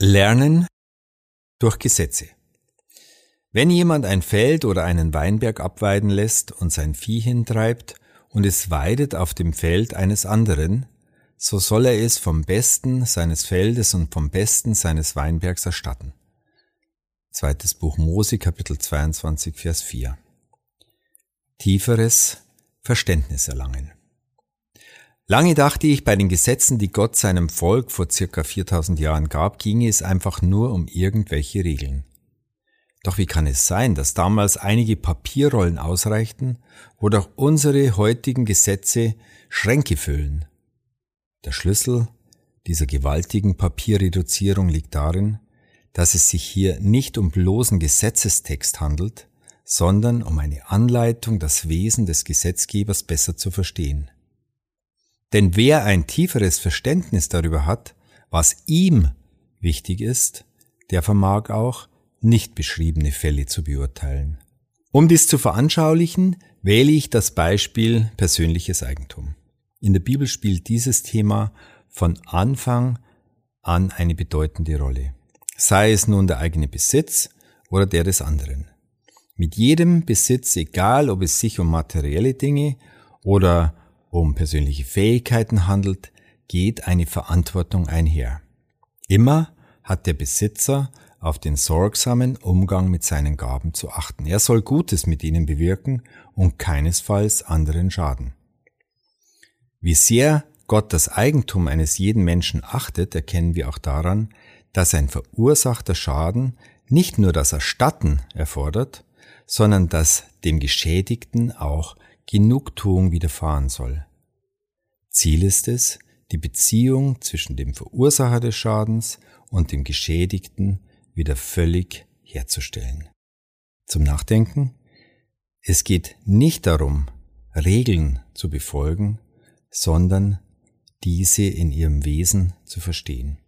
Lernen durch Gesetze. Wenn jemand ein Feld oder einen Weinberg abweiden lässt und sein Vieh hintreibt und es weidet auf dem Feld eines anderen, so soll er es vom Besten seines Feldes und vom Besten seines Weinbergs erstatten. Zweites Buch Mose, Kapitel 22, Vers 4. Tieferes Verständnis erlangen. Lange dachte ich, bei den Gesetzen, die Gott seinem Volk vor circa 4000 Jahren gab, ginge es einfach nur um irgendwelche Regeln. Doch wie kann es sein, dass damals einige Papierrollen ausreichten, wo doch unsere heutigen Gesetze Schränke füllen? Der Schlüssel dieser gewaltigen Papierreduzierung liegt darin, dass es sich hier nicht um bloßen Gesetzestext handelt, sondern um eine Anleitung, das Wesen des Gesetzgebers besser zu verstehen. Denn wer ein tieferes Verständnis darüber hat, was ihm wichtig ist, der vermag auch, nicht beschriebene Fälle zu beurteilen. Um dies zu veranschaulichen, wähle ich das Beispiel persönliches Eigentum. In der Bibel spielt dieses Thema von Anfang an eine bedeutende Rolle, sei es nun der eigene Besitz oder der des anderen. Mit jedem Besitz, egal ob es sich um materielle Dinge oder um persönliche Fähigkeiten handelt, geht eine Verantwortung einher. Immer hat der Besitzer auf den sorgsamen Umgang mit seinen Gaben zu achten. Er soll Gutes mit ihnen bewirken und keinesfalls anderen schaden. Wie sehr Gott das Eigentum eines jeden Menschen achtet, erkennen wir auch daran, dass ein verursachter Schaden nicht nur das Erstatten erfordert, sondern dass dem Geschädigten auch Genugtuung widerfahren soll. Ziel ist es, die Beziehung zwischen dem Verursacher des Schadens und dem Geschädigten wieder völlig herzustellen. Zum Nachdenken. Es geht nicht darum, Regeln zu befolgen, sondern diese in ihrem Wesen zu verstehen.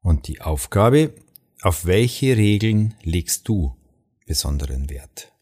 Und die Aufgabe, auf welche Regeln legst du besonderen Wert?